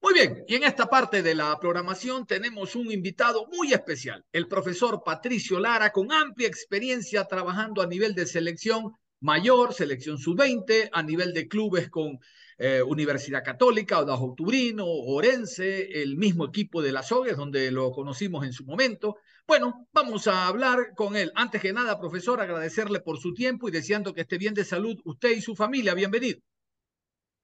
Muy bien, y en esta parte de la programación tenemos un invitado muy especial, el profesor Patricio Lara, con amplia experiencia trabajando a nivel de selección mayor, selección sub-20, a nivel de clubes con eh, Universidad Católica, Odajo Turino, Orense, el mismo equipo de las Sogues, donde lo conocimos en su momento. Bueno, vamos a hablar con él. Antes que nada, profesor, agradecerle por su tiempo y deseando que esté bien de salud usted y su familia. Bienvenido.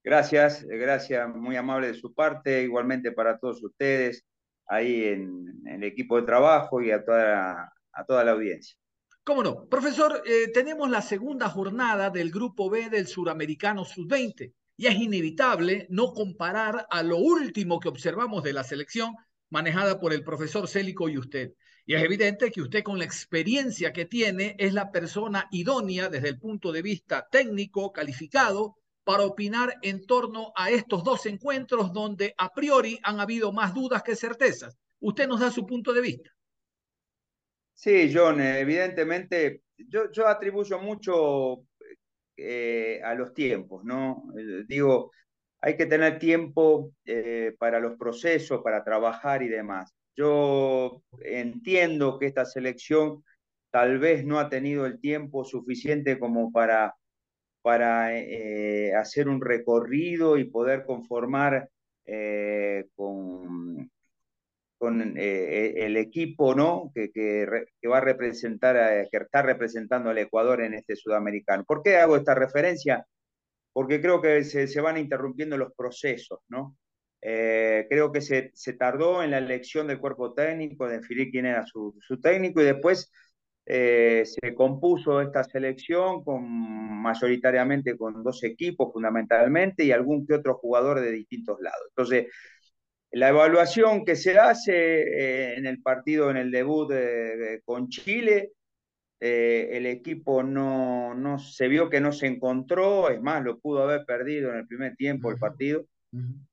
Gracias, gracias, muy amable de su parte, igualmente para todos ustedes ahí en, el equipo de trabajo y a toda, a toda la audiencia. ¿Cómo no? Profesor, eh, tenemos la segunda jornada del Grupo B del Suramericano Sub-20 y es inevitable no comparar a lo último que observamos de la selección manejada por el profesor Célico y usted. Y es evidente que usted con la experiencia que tiene es la persona idónea desde el punto de vista técnico, calificado, para opinar en torno a estos dos encuentros donde a priori han habido más dudas que certezas. Usted nos da su punto de vista. Sí, John, evidentemente yo, yo atribuyo mucho eh, a los tiempos, ¿no? Eh, digo, hay que tener tiempo eh, para los procesos, para trabajar y demás. Yo entiendo que esta selección tal vez no ha tenido el tiempo suficiente como para para eh, hacer un recorrido y poder conformar eh, con, con eh, el equipo ¿no? que, que, va a representar, que está representando al Ecuador en este sudamericano. ¿Por qué hago esta referencia? Porque creo que se, se van interrumpiendo los procesos, ¿no? creo que se, se, tardó en la elección del cuerpo técnico, de definir quién era su, su técnico y después eh, se compuso esta selección con, mayoritariamente con dos equipos fundamentalmente y algún que otro jugador de distintos lados. Entonces, la evaluación que se hace eh, en el partido, en el debut con Chile, eh, el equipo no, no se vio que no se encontró, es más, lo pudo haber perdido en el primer tiempo el partido.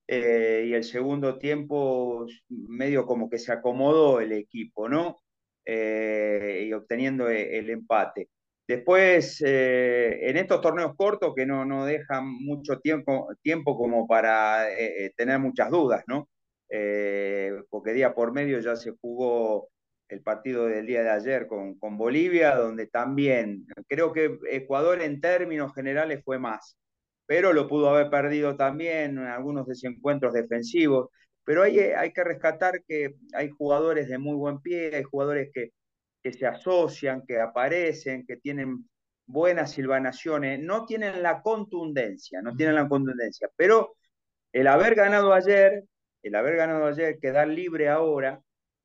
y el segundo tiempo medio como que se acomodó el equipo, ¿no? Eh, y obteniendo e, el empate. Después, eh, en estos torneos cortos que no, no dejan mucho tiempo, tiempo como para eh, tener muchas dudas, ¿no? porque día por medio ya se jugó el partido del día de ayer con, con Bolivia, donde también creo que Ecuador en términos generales fue más, pero lo pudo haber perdido también en algunos desencuentros defensivos. Pero hay, eh, hay que rescatar que hay jugadores de muy buen pie, hay jugadores que, que se asocian, que aparecen, que tienen buenas silvanaciones, no tienen la contundencia, no tienen la contundencia, pero el haber ganado ayer, el haber ganado ayer, quedar libre ahora,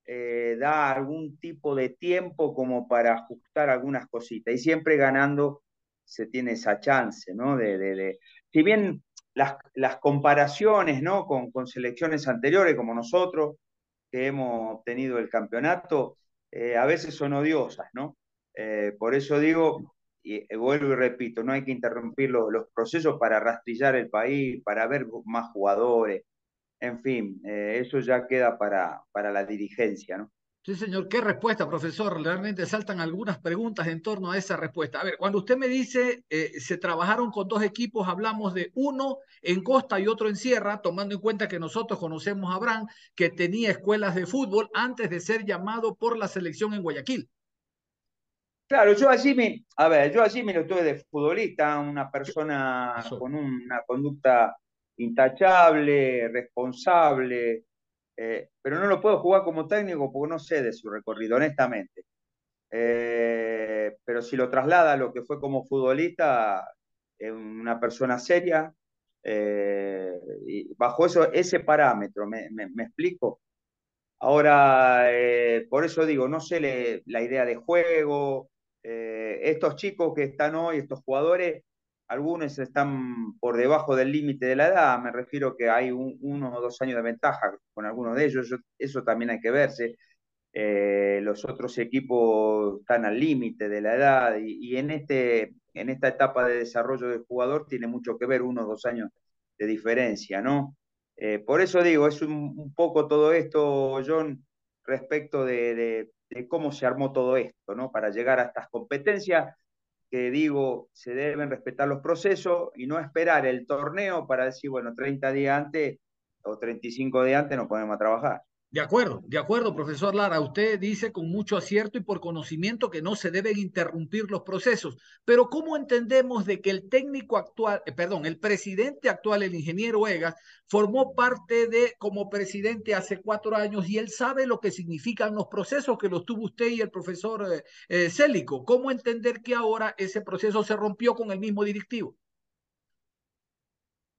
eh, da algún tipo de tiempo como para ajustar algunas cositas, y siempre ganando se tiene esa chance, ¿no? De, de, de... si bien las, comparaciones ¿no? con, con, selecciones anteriores como nosotros, que hemos tenido el campeonato, eh, a veces son odiosas, ¿no? Eh, por eso digo, y eh, vuelvo y repito, no hay que interrumpir los, los procesos para rastrillar el país, para ver más jugadores, en fin, eso ya queda para, para la dirigencia. Sí, señor. ¿Qué respuesta, profesor? Realmente saltan algunas preguntas en torno a esa respuesta. A ver, cuando usted me dice eh, se trabajaron con dos equipos, hablamos de uno en Costa y otro en Sierra, tomando en cuenta que nosotros conocemos a Abraham, que tenía escuelas de fútbol antes de ser llamado por la selección en Guayaquil. Claro, yo allí me, a ver, yo allí me lo tuve de futbolista, una persona con una conducta intachable, responsable, eh, pero no lo puedo jugar como técnico porque no sé de su recorrido, honestamente. Eh, pero si lo traslada a lo que fue como futbolista, es una persona seria, eh, y bajo eso, ese parámetro, ¿me, explico? Ahora, por eso digo, no sé la idea de juego, estos chicos que están hoy, estos jugadores, algunos están por debajo del límite de la edad, me refiero que hay uno o dos años de ventaja con algunos de ellos, eso también hay que verse. Eh, los otros equipos están al límite de la edad y, en, este, en esta etapa de desarrollo del jugador tiene mucho que ver uno o dos años de diferencia, ¿no? Eh, por eso digo, es un, poco todo esto, John, respecto de, de cómo se armó todo esto, ¿no? Para llegar a estas competencias que digo, se deben respetar los procesos y no esperar el torneo para decir, bueno, 30 días antes o 35 días antes nos ponemos a trabajar. De acuerdo, de acuerdo, profesor Lara. Usted dice con mucho acierto y por conocimiento que no se deben interrumpir los procesos. Pero ¿cómo entendemos de que el técnico actual, eh, perdón, el presidente actual, el ingeniero Egas, formó parte de como presidente hace cuatro años y él sabe lo que significan los procesos que los tuvo usted y el profesor eh, eh, Célico? ¿Cómo entender que ahora ese proceso se rompió con el mismo directivo?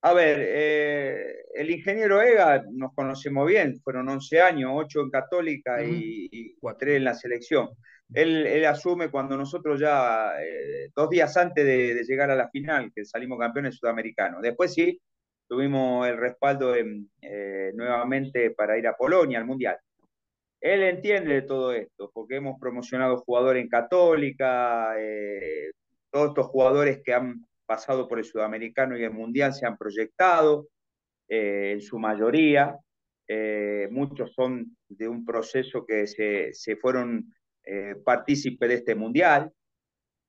A ver, eh, el ingeniero Ega nos conocemos bien, fueron 11 años, 8 en Católica y, 3 en la selección. Él, asume cuando nosotros ya, eh, dos días antes de, llegar a la final, que salimos campeones sudamericanos. Después sí, tuvimos el respaldo eh, nuevamente para ir a Polonia, al Mundial. Él entiende de todo esto, porque hemos promocionado jugadores en Católica, todos estos jugadores que han pasado por el sudamericano y el mundial se han proyectado, eh, en su mayoría. Eh, muchos son de un proceso que se, se fueron eh, partícipes de este mundial.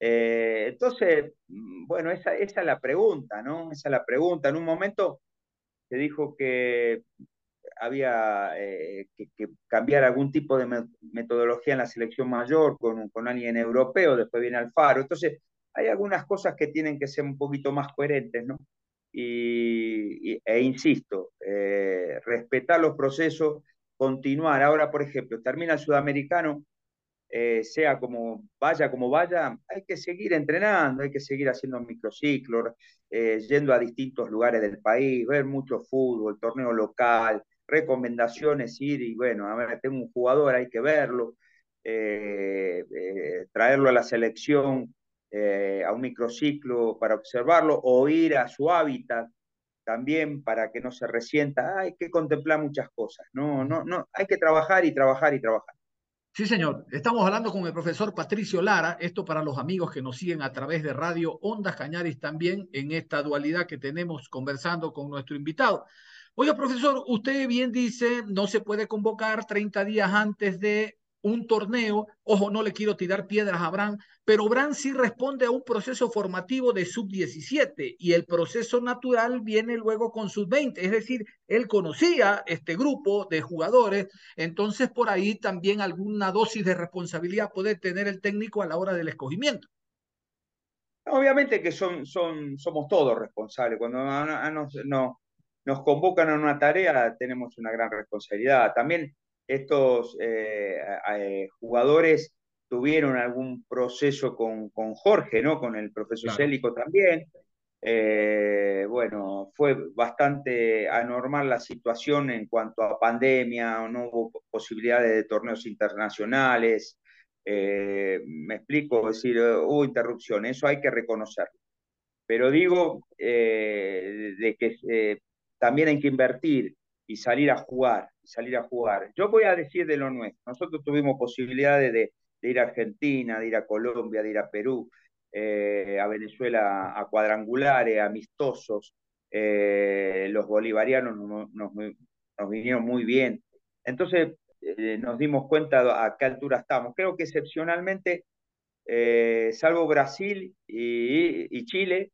entonces, mm, bueno, esa, esa es la pregunta, ¿no? Esa es la pregunta. En un momento se dijo que había que, cambiar algún tipo de metodología en la selección mayor con, con alguien europeo, después viene Alfaro. Entonces, hay algunas cosas que tienen que ser un poquito más coherentes, ¿no? Y, e insisto, eh, respetar los procesos, continuar. Ahora, por ejemplo, termina el sudamericano, eh, sea como vaya, como vaya, hay que seguir entrenando, hay que seguir haciendo microciclos, eh, yendo a distintos lugares del país, ver mucho fútbol, torneo local, recomendaciones, ir y bueno, a ver, tengo un jugador, hay que verlo, traerlo a la selección, eh, a un microciclo para observarlo o ir a su hábitat también para que no se resienta. Hay que contemplar muchas cosas. No, no, no, hay que trabajar y trabajar y trabajar. Sí, señor. Estamos hablando con el profesor Patricio Lara, esto para los amigos que nos siguen a través de Radio Ondas Cañaris también en esta dualidad que tenemos conversando con nuestro invitado. Oiga, profesor, usted bien dice, no se puede convocar 30 días antes de un torneo, ojo, no le quiero tirar piedras a Bran, pero Bran sí responde a un proceso formativo de sub-17 y el proceso natural viene luego con sub-20, es decir, él conocía este grupo de jugadores, entonces por ahí también alguna dosis de responsabilidad puede tener el técnico a la hora del escogimiento. Obviamente que son, son, somos todos responsables. Cuando nos, nos convocan a una tarea tenemos una gran responsabilidad. También estos eh, eh, jugadores tuvieron algún proceso con, con, Jorge, ¿no? Con el profesor Célico también. Eh, bueno, fue bastante anormal la situación en cuanto a pandemia, no hubo posibilidades de torneos internacionales. me explico, es decir, hubo interrupción, eso hay que reconocerlo. Pero digo de que también hay que invertir y salir a jugar, salir a jugar. Yo voy a decir de lo nuestro. Nosotros tuvimos posibilidades de, ir a Argentina, de ir a Colombia, de ir a Perú, eh, a Venezuela, a cuadrangulares, amistosos. Eh, los bolivarianos nos, vinieron muy bien. Entonces eh, nos dimos cuenta a qué altura estamos. Creo que excepcionalmente, salvo Brasil y Chile,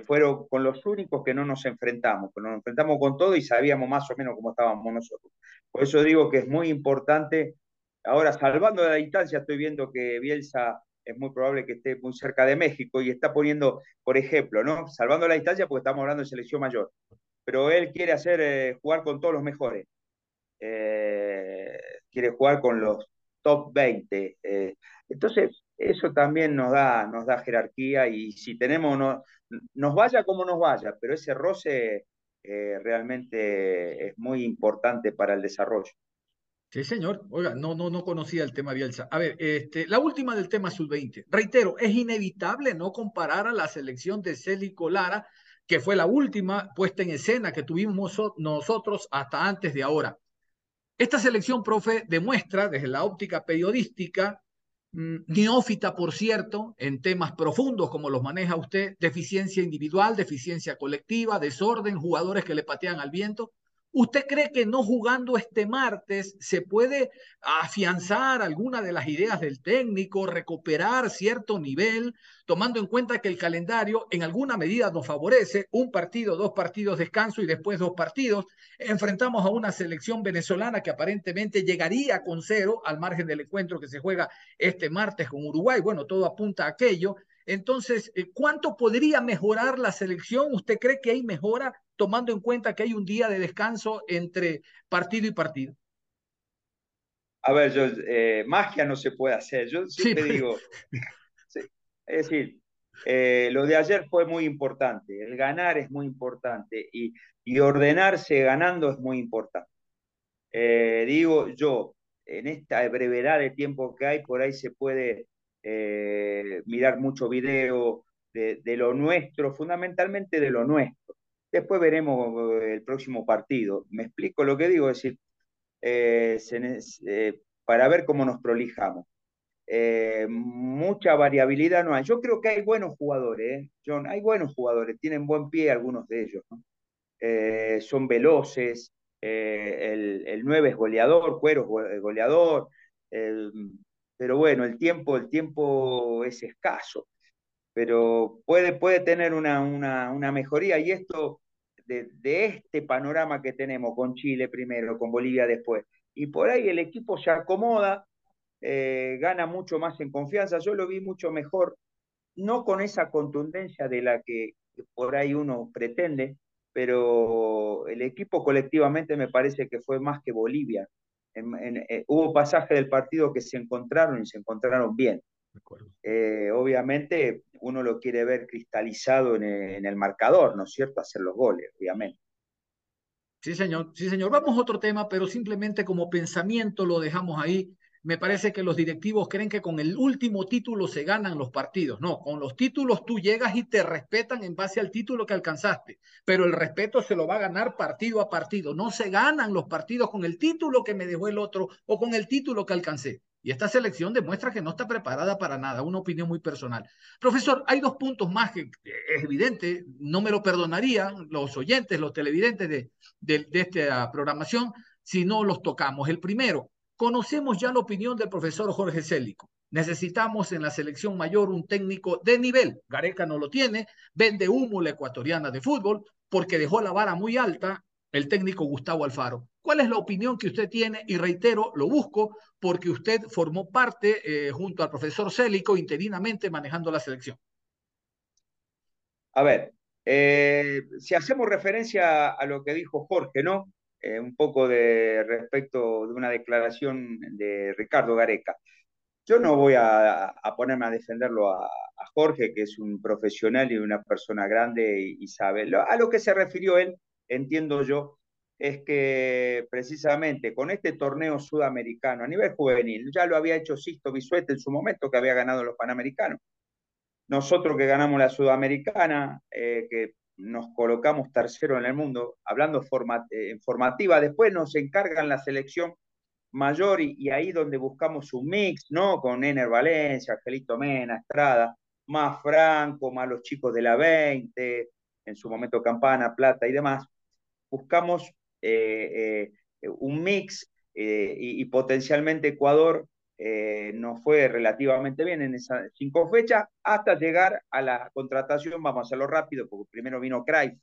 fueron con los únicos que no nos enfrentamos, que nos enfrentamos con todo y sabíamos más o menos cómo estábamos nosotros. Por eso digo que es muy importante, ahora salvando la distancia, estoy viendo que Bielsa es muy probable que esté muy cerca de México y está poniendo, por ejemplo, ¿no? Salvando la distancia porque estamos hablando de selección mayor, pero él quiere hacer eh, jugar con todos los mejores. Eh, quiere jugar con los top 20. Eh, entonces, eso también nos da, nos da jerarquía y si tenemos, no, nos vaya como nos vaya, pero ese roce eh, realmente es muy importante para el desarrollo. Sí, señor. Oiga, no, no, no conocía el tema Bielsa. A ver, este, la última del tema sub-20. Reitero, es inevitable no comparar a la selección de Célico Lara, que fue la última puesta en escena que tuvimos nosotros hasta antes de ahora. Esta selección, profe, demuestra desde la óptica periodística neófita, por cierto, en temas profundos como los maneja usted, deficiencia individual, deficiencia colectiva, desorden, jugadores que le patean al viento, ¿Usted cree que no jugando este martes se puede afianzar alguna de las ideas del técnico, recuperar cierto nivel, tomando en cuenta que el calendario en alguna medida nos favorece, un partido, dos partidos descanso y después dos partidos? Enfrentamos a una selección venezolana que aparentemente llegaría con cero al margen del encuentro que se juega este martes con Uruguay. Bueno, todo apunta a aquello. Entonces, eh, ¿cuánto podría mejorar la selección? ¿Usted cree que hay mejora tomando en cuenta que hay un día de descanso entre partido y partido? A ver, yo, eh, magia no se puede hacer. Yo siempre digo, es decir, eh, lo de ayer fue muy importante. El ganar es muy importante y, y ordenarse ganando es muy importante. digo yo, en esta brevedad de tiempo que hay, por ahí se puede eh, mirar mucho video de, lo nuestro, fundamentalmente de lo nuestro. Después veremos eh, el próximo partido. Me explico lo que digo, es decir, eh, para ver cómo nos prolijamos. mucha variabilidad no hay. Yo creo que hay buenos jugadores, John, hay buenos jugadores, tienen buen pie algunos de ellos, son veloces, el, el 9 es goleador, Cuero es goleador, pero bueno, el tiempo, el tiempo es escaso, pero puede, puede tener una, una, mejoría y esto de, este panorama que tenemos con Chile primero, con Bolivia después, y por ahí el equipo se acomoda, eh, gana mucho más en confianza, yo lo vi mucho mejor, no con esa contundencia de la que por ahí uno pretende, pero el equipo colectivamente me parece que fue más que Bolivia, eh, hubo pasajes del partido que se encontraron y se encontraron bien. Eh, obviamente uno lo quiere ver cristalizado en el, en el, marcador, ¿no es cierto? Hacer los goles, obviamente. Sí, señor, sí, señor. Vamos a otro tema, pero simplemente como pensamiento lo dejamos ahí me parece que los directivos creen que con el último título se ganan los partidos. No, con los títulos tú llegas y te respetan en base al título que alcanzaste, pero el respeto se lo va a ganar partido a partido. No se ganan los partidos con el título que me dejó el otro o con el título que alcancé. Y esta selección demuestra que no está preparada para nada, una opinión muy personal. Profesor, hay dos puntos más que es evidente, no me lo perdonarían los oyentes, los televidentes de, de, de esta programación si no los tocamos. El primero, Conocemos ya la opinión del profesor Jorge Célico. Necesitamos en la selección mayor un técnico de nivel. Gareca no lo tiene, vende humo la ecuatoriana de fútbol porque dejó la vara muy alta el técnico Gustavo Alfaro. ¿Cuál es la opinión que usted tiene? Y reitero, lo busco porque usted formó parte eh, junto al profesor Célico interinamente manejando la selección. A ver, eh, si hacemos referencia a lo que dijo Jorge, ¿no? Eh, un poco de respecto de una declaración de Ricardo Gareca. Yo no voy a, ponerme a defenderlo a, Jorge, que es un profesional y una persona grande y, sabe. a lo que se refirió él, entiendo yo, es que precisamente con este torneo sudamericano a nivel juvenil, ya lo había hecho Sisto Bisuete en su momento, que había ganado los Panamericanos. Nosotros que ganamos la Sudamericana, eh, que nos colocamos tercero en el mundo, hablando eh, en formativa, después nos encargan la selección mayor y, ahí donde buscamos un mix, ¿no? Con Ener Valencia, Angelito Mena, Estrada, más Franco, más los chicos de la 20, en su momento Campana, Plata y demás, buscamos eh, eh, un mix y, potencialmente Ecuador eh, nos fue relativamente bien en esas cinco fechas, hasta llegar a la contratación, vamos a hacerlo rápido, porque primero vino Cruyff,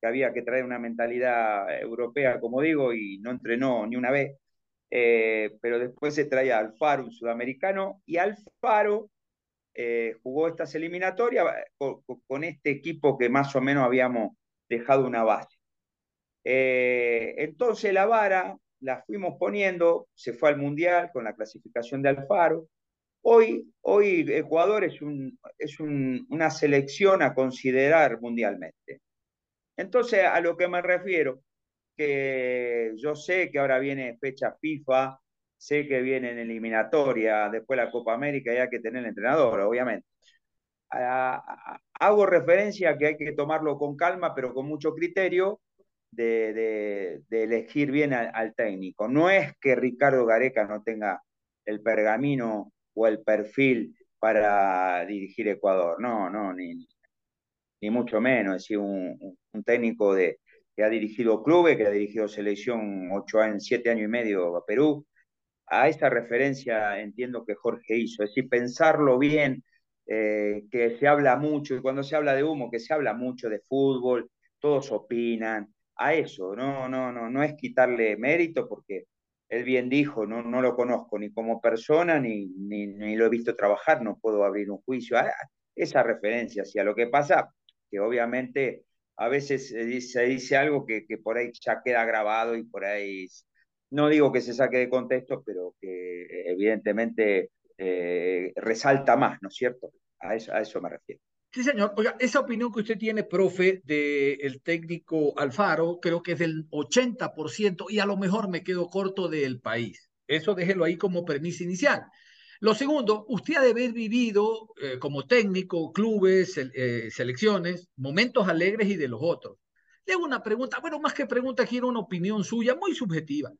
que había que traer una mentalidad europea, como digo, y no entrenó ni una vez, eh, pero después se traía Alfaro, un sudamericano, y Alfaro eh, jugó estas eliminatorias con, con, este equipo que más o menos habíamos dejado una base. entonces la vara la fuimos poniendo, se fue al Mundial con la clasificación de Alfaro. Hoy, hoy Ecuador es, un, es una selección a considerar mundialmente. Entonces, a lo que me refiero, que yo sé que ahora viene fecha FIFA, sé que viene en eliminatoria, después la Copa América y hay que tener el entrenador, obviamente. hago referencia a que hay que tomarlo con calma, pero con mucho criterio, de, elegir bien al, técnico. No es que Ricardo Gareca no tenga el pergamino o el perfil para dirigir Ecuador, no, no, ni, ni mucho menos, es decir, un, técnico de, que ha dirigido clubes, que ha dirigido selección ocho años, siete años y medio a Perú. A esa referencia entiendo que Jorge hizo, es decir, pensarlo bien, eh, que se habla mucho, y cuando se habla de humo, que se habla mucho de fútbol, todos opinan, a eso, no, no, no, no es quitarle mérito porque él bien dijo, no, no lo conozco ni como persona ni, ni, lo he visto trabajar, no puedo abrir un juicio. A esa referencia hacia lo que pasa, que obviamente a veces se dice, algo que, que, por ahí ya queda grabado y por ahí, no digo que se saque de contexto, pero que evidentemente eh, resalta más, ¿no es cierto? A eso, a eso me refiero. Sí, señor. Oiga, esa opinión que usted tiene, profe, del técnico Alfaro, creo que es del 80% y a lo mejor me quedo corto del país. Eso déjelo ahí como premisa inicial. Lo segundo, usted ha de haber vivido eh, como técnico, clubes, eh, selecciones, momentos alegres y de los otros. Le hago una pregunta, bueno, más que pregunta, quiero una opinión suya muy subjetiva.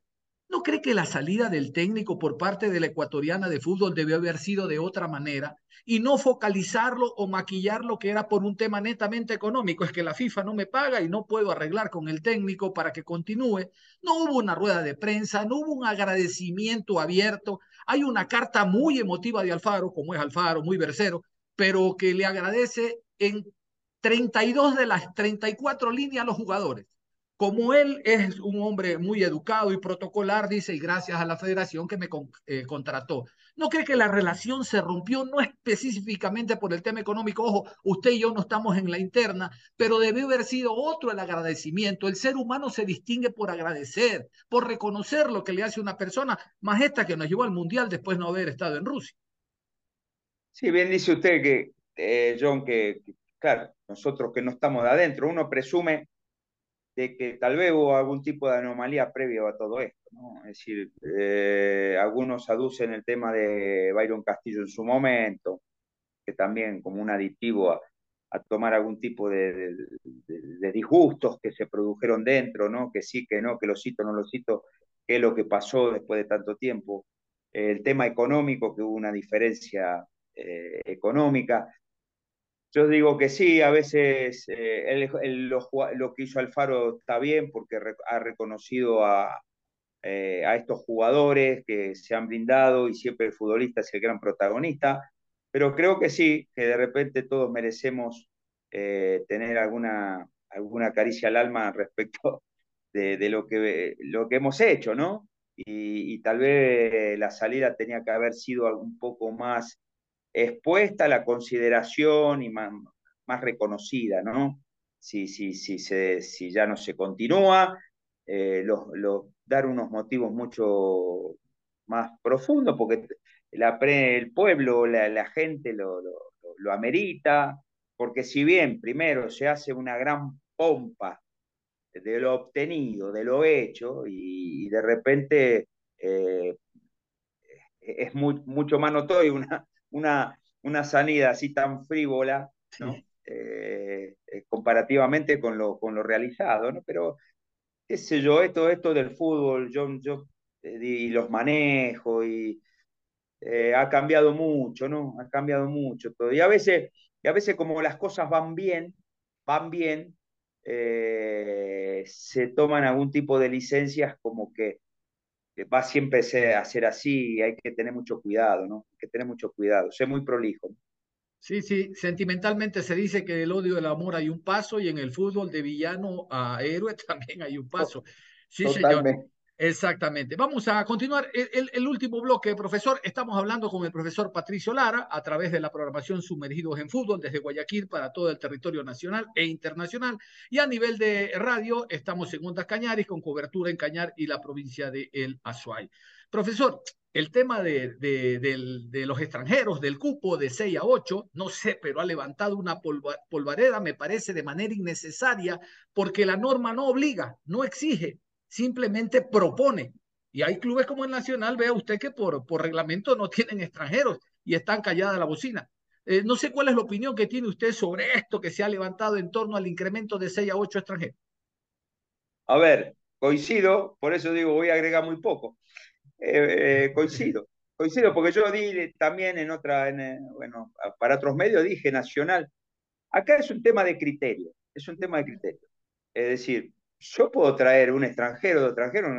¿No cree que la salida del técnico por parte de la ecuatoriana de fútbol debió haber sido de otra manera y no focalizarlo o maquillar lo que era por un tema netamente económico? Es que la FIFA no me paga y no puedo arreglar con el técnico para que continúe. No hubo una rueda de prensa, no hubo un agradecimiento abierto. Hay una carta muy emotiva de Alfaro, como es Alfaro, muy versero, pero que le agradece en 32 de las 34 líneas a los jugadores. Como él es un hombre muy educado y protocolar, dice, y gracias a la federación que me eh, contrató. ¿No cree que la relación se rompió no específicamente por el tema económico? Ojo, usted y yo no estamos en la interna, pero debió haber sido otro el agradecimiento. El ser humano se distingue por agradecer, por reconocer lo que le hace una persona, más esta que nos llevó al Mundial después de no haber estado en Rusia. Sí, bien dice usted que, eh, John, que, claro, nosotros que no estamos de adentro, uno presume de que tal vez hubo algún tipo de anomalía previo a todo esto. ¿no? Es decir, eh, algunos aducen el tema de Byron Castillo en su momento, que también como un aditivo a, tomar algún tipo de, disgustos que se produjeron dentro, ¿no? que sí, que no, que lo cito, no lo cito, qué es lo que pasó después de tanto tiempo. El tema económico, que hubo una diferencia eh, económica, yo digo que sí, a veces eh, lo, que hizo Alfaro está bien porque ha reconocido a, eh, a estos jugadores que se han brindado y siempre el futbolista es el gran protagonista, pero creo que sí, que de repente todos merecemos eh, tener alguna, alguna caricia al alma respecto de, de, lo, que, lo que hemos hecho, ¿no? Y, y, tal vez la salida tenía que haber sido un poco más expuesta a la consideración y más, reconocida, ¿no? Si, si, si, se, si ya no se continúa, eh, dar unos motivos mucho más profundos, porque el pueblo, la, la gente lo, lo, lo, amerita, porque si bien primero se hace una gran pompa de lo obtenido, de lo hecho, y, de repente eh, es mucho más notorio una, una, una sanidad así tan frívola, ¿no? Eh, eh, comparativamente con lo, con lo realizado, ¿no? Pero, qué sé yo, esto, esto del fútbol, yo, yo eh, y los manejo y ha cambiado mucho, ¿no? Ha cambiado mucho todo. Y a veces, y a veces como las cosas van bien, van bien, se toman algún tipo de licencias como que va siempre a ser así y hay que tener mucho cuidado, ¿no? Hay que tener mucho cuidado, ser muy prolijo. Sí, sí, sentimentalmente se dice que del odio y el amor hay un paso y en el fútbol de villano a héroe también hay un paso. Sí, Totalmente. señor. Exactamente. Vamos a continuar el, último bloque, profesor. Estamos hablando con el profesor Patricio Lara a través de la programación Sumergidos en Fútbol desde Guayaquil para todo el territorio nacional e internacional. Y a nivel de radio, estamos en Ondas Cañaris con cobertura en Cañar y la provincia de El Azuay. Profesor, el tema de, los extranjeros, del cupo de 6 a 8, no sé, pero ha levantado una polvareda, me parece, de manera innecesaria, porque la norma no obliga, no exige simplemente propone. Y hay clubes como el Nacional, vea usted que por, por reglamento no tienen extranjeros y están calladas la bocina. Eh, no sé cuál es la opinión que tiene usted sobre esto que se ha levantado en torno al incremento de 6 a 8 extranjeros. A ver, coincido, por eso digo, voy a agregar muy poco. Eh, eh, coincido, coincido, porque yo di también en otra, bueno, para otros medios dije nacional. Acá es un tema de criterio, es un tema de criterio. Es decir, yo puedo traer un extranjero de extranjero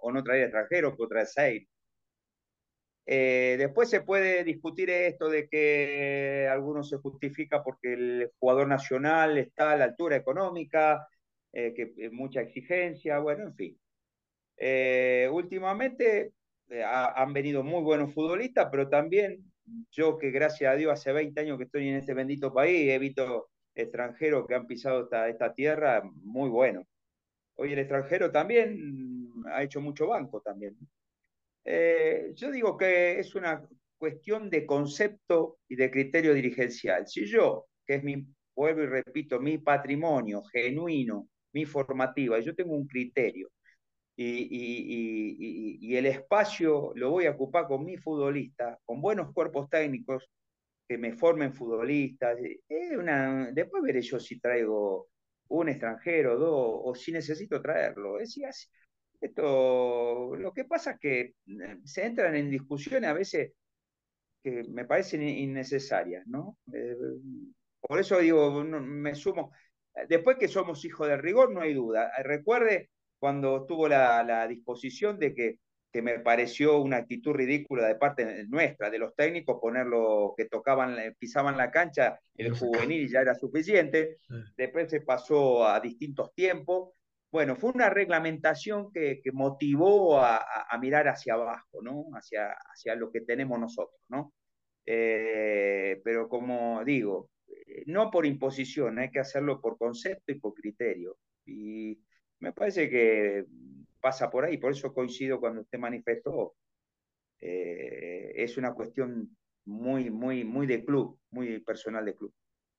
o no traer extranjero, puedo traer seis. Eh, después se puede discutir esto de que algunos se justifica porque el jugador nacional está a la altura económica, eh, que mucha exigencia, bueno, en fin. Eh, últimamente han venido muy buenos futbolistas, pero también yo que gracias a Dios hace 20 años que estoy en este bendito país, he visto extranjeros que han pisado esta tierra muy buenos. Hoy el extranjero también ha hecho mucho banco también. Eh, yo digo que es una cuestión de concepto y de criterio dirigencial. Si yo, que es mi, vuelvo y repito, mi patrimonio genuino, mi formativa, yo tengo un criterio y, el espacio lo voy a ocupar con mi futbolista, con buenos cuerpos técnicos que me formen futbolistas. una, después veré yo si traigo un extranjero, dos, o si necesito traerlo. Es, esto, lo que pasa es que eh, se entran en discusiones a veces que me parecen innecesarias, ¿no? Eh, por eso digo, me sumo. Después que somos hijos del rigor, no hay duda. Recuerde cuando tuvo la, disposición de que, que, me pareció una actitud ridícula de parte nuestra, de los técnicos, ponerlo que tocaban, pisaban la cancha, el juvenil ya era suficiente, después se pasó a distintos tiempos. Bueno, fue una reglamentación que, que motivó a, a, mirar hacia abajo, ¿no? Hacia, hacia lo que tenemos nosotros, ¿no? Eh, pero como digo, eh, no por imposición, hay que hacerlo por concepto y por criterio. Y me parece que pasa por ahí, por eso coincido cuando usted manifestó. Eh, es una cuestión muy, muy, muy de club, muy personal de club.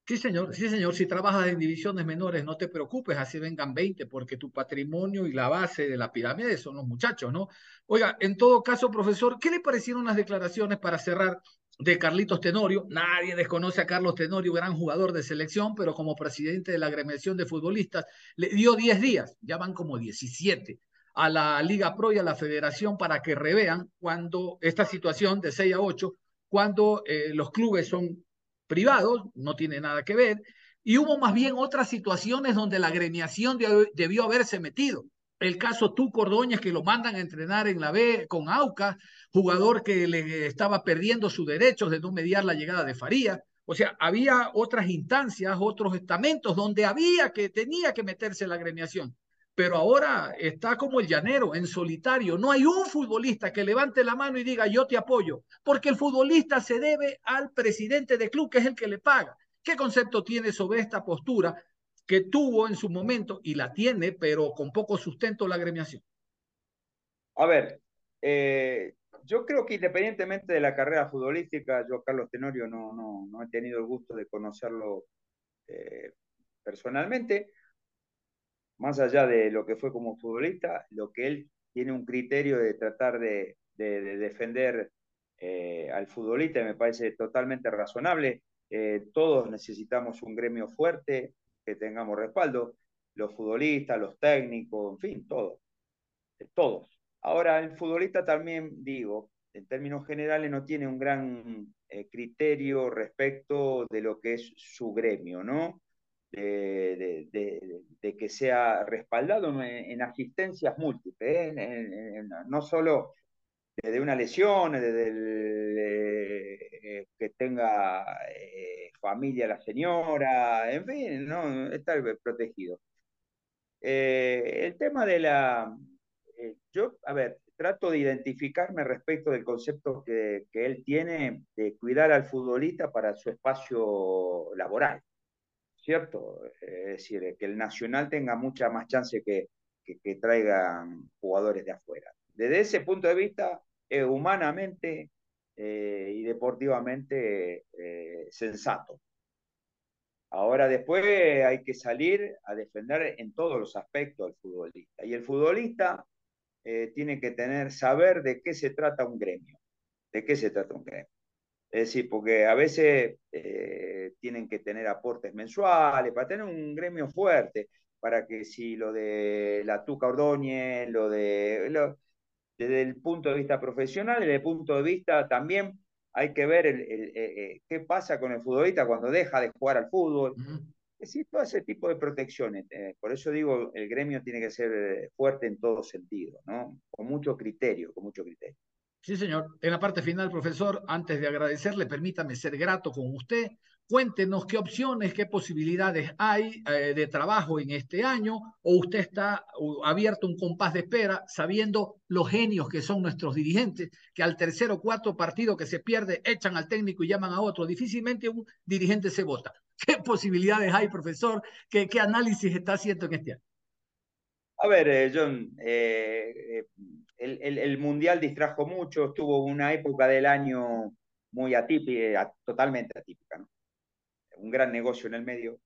Sí, señor, sí, señor. Si trabajas en divisiones menores, no te preocupes, así vengan 20, porque tu patrimonio y la base de la pirámide son los muchachos, ¿no? Oiga, en todo caso, profesor, ¿qué le parecieron las declaraciones para cerrar de Carlitos Tenorio. Nadie desconoce a Carlos Tenorio, gran jugador de selección, pero como presidente de la agremiación de futbolistas, le dio 10 días, ya van como 17, a la Liga Pro y a la Federación para que revean cuando esta situación de 6 a 8, cuando eh, los clubes son privados, no tiene nada que ver, y hubo más bien otras situaciones donde la agremiación debió haberse metido el caso tú Ordóñez, que lo mandan a entrenar en la B con Auca, jugador que le estaba perdiendo sus derechos de no mediar la llegada de Faría. O sea, había otras instancias, otros estamentos donde había que, tenía que meterse la agremiación. Pero ahora está como el llanero, en solitario. No hay un futbolista que levante la mano y diga yo te apoyo, porque el futbolista se debe al presidente de club, que es el que le paga. ¿Qué concepto tiene sobre esta postura que tuvo en su momento y la tiene, pero con poco sustento la agremiación? A ver, eh, yo creo que independientemente de la carrera futbolística, yo Carlos Tenorio no, no, no he tenido el gusto de conocerlo eh, personalmente, más allá de lo que fue como futbolista, lo que él tiene un criterio de tratar de, defender eh, al futbolista me parece totalmente razonable. todos necesitamos un gremio fuerte, que tengamos respaldo, los futbolistas, los técnicos, en fin, todos, todos. Ahora, el futbolista también, digo, en términos generales no tiene un gran eh, criterio respecto de lo que es su gremio, ¿no? De, que sea respaldado en, asistencias múltiples, ¿eh? no solo desde una lesión, desde eh, que tenga familia la señora, en fin, ¿no? Estar protegido. Eh, el tema de la... Eh, yo, a ver, trato de identificarme respecto del concepto que, que, él tiene de cuidar al futbolista para su espacio laboral, ¿cierto? Es decir, que el Nacional tenga mucha más chance que, que, traigan jugadores de afuera. Desde ese punto de vista, humanamente eh, y deportivamente eh, sensato. Ahora después hay que salir a defender en todos los aspectos al futbolista. Y el futbolista eh, tiene que tener, saber de qué se trata un gremio. ¿De qué se trata un gremio? Es decir, porque a veces tienen que tener aportes mensuales para tener un gremio fuerte, para que si lo de la Tuca Ordóñez, lo de desde el punto de vista profesional, desde el punto de vista también hay que ver el, eh, eh, qué pasa con el futbolista cuando deja de jugar al fútbol. Sí, todo ese tipo de protecciones. Eh, por eso digo, el gremio tiene que ser eh, fuerte en todo sentido, ¿no? Con mucho criterio, con mucho criterio. Sí, señor. En la parte final, profesor, antes de agradecerle, permítame ser grato con usted. Cuéntenos qué opciones, qué posibilidades hay eh, de trabajo en este año, o usted está abierto un compás de espera, sabiendo los genios que son nuestros dirigentes, que al tercer o cuarto partido que se pierde echan al técnico y llaman a otro. Difícilmente un dirigente se vota. ¿Qué posibilidades hay, profesor? ¿Qué, qué análisis está haciendo en este año? A ver, eh, John, eh, el, Mundial distrajo mucho, estuvo una época del año muy atípica, totalmente atípica, ¿no? Un gran negocio en el medio,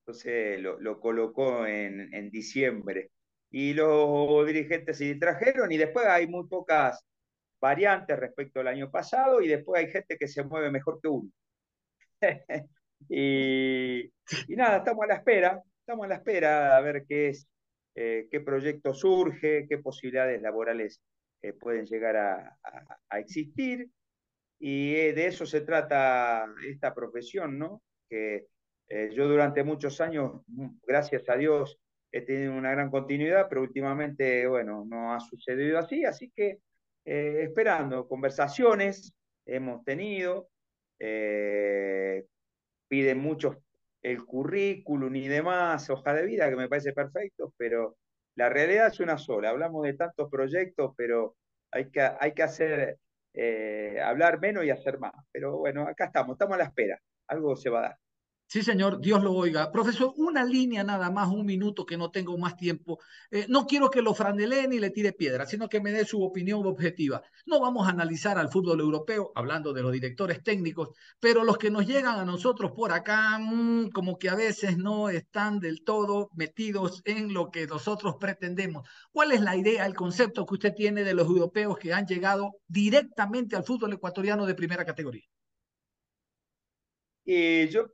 entonces lo, colocó en, en, diciembre. Y los dirigentes se distrajeron y después hay muy pocas variantes respecto al año pasado y después hay gente que se mueve mejor que uno. y, y nada, estamos a la espera, estamos a la espera a ver qué es eh, qué proyecto surge, qué posibilidades laborales eh, pueden llegar a, existir. Y eh, de eso se trata esta profesión, ¿no? Que yo durante muchos años, mm, gracias a Dios, he tenido una gran continuidad, pero últimamente, bueno, no ha sucedido así, así que esperando conversaciones hemos tenido, piden muchos el currículum y demás, hoja de vida, que me parece perfecto, pero la realidad es una sola. Hablamos de tantos proyectos, pero hay que, hay que hacer, eh, hablar menos y hacer más. Pero bueno, acá estamos, estamos a la espera. Algo se va a dar. Sí, señor, Dios lo oiga. Profesor, una línea nada más, un minuto que no tengo más tiempo. Eh, no quiero que lo franelee ni le tire piedra, sino que me dé su opinión objetiva. No vamos a analizar al fútbol europeo, hablando de los directores técnicos, pero los que nos llegan a nosotros por acá, mm, como que a veces no están del todo metidos en lo que nosotros pretendemos. ¿Cuál es la idea, el concepto que usted tiene de los europeos que han llegado directamente al fútbol ecuatoriano de primera categoría? Y yo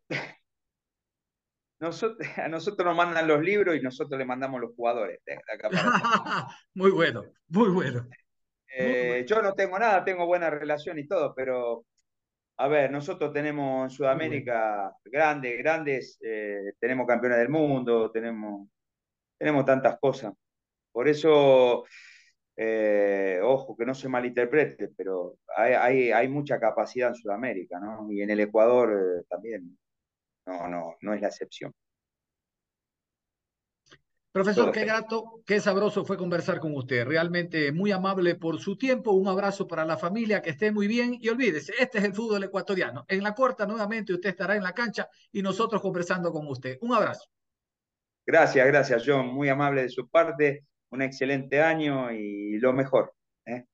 nosotros, a nosotros nos mandan los libros y nosotros le mandamos los jugadores. muy bueno, muy bueno. Eh, yo no tengo nada, tengo buena relación y todo, pero a ver, nosotros tenemos en Sudamérica grandes, grandes, eh, tenemos campeones del mundo, tenemos, tenemos tantas cosas. Por eso, eh, ojo, que no se malinterprete, pero hay, hay, hay, mucha capacidad en Sudamérica, ¿no? Y en el Ecuador también no, no, no es la excepción. Profesor, qué grato, qué sabroso fue conversar con usted. Realmente muy amable por su tiempo. Un abrazo para la familia, que esté muy bien. Y olvídese, este es el fútbol ecuatoriano. En la corta, nuevamente, usted estará en la cancha y nosotros conversando con usted. Un abrazo. Gracias, gracias, John. Muy amable de su parte. Un excelente año y lo mejor. ¿eh?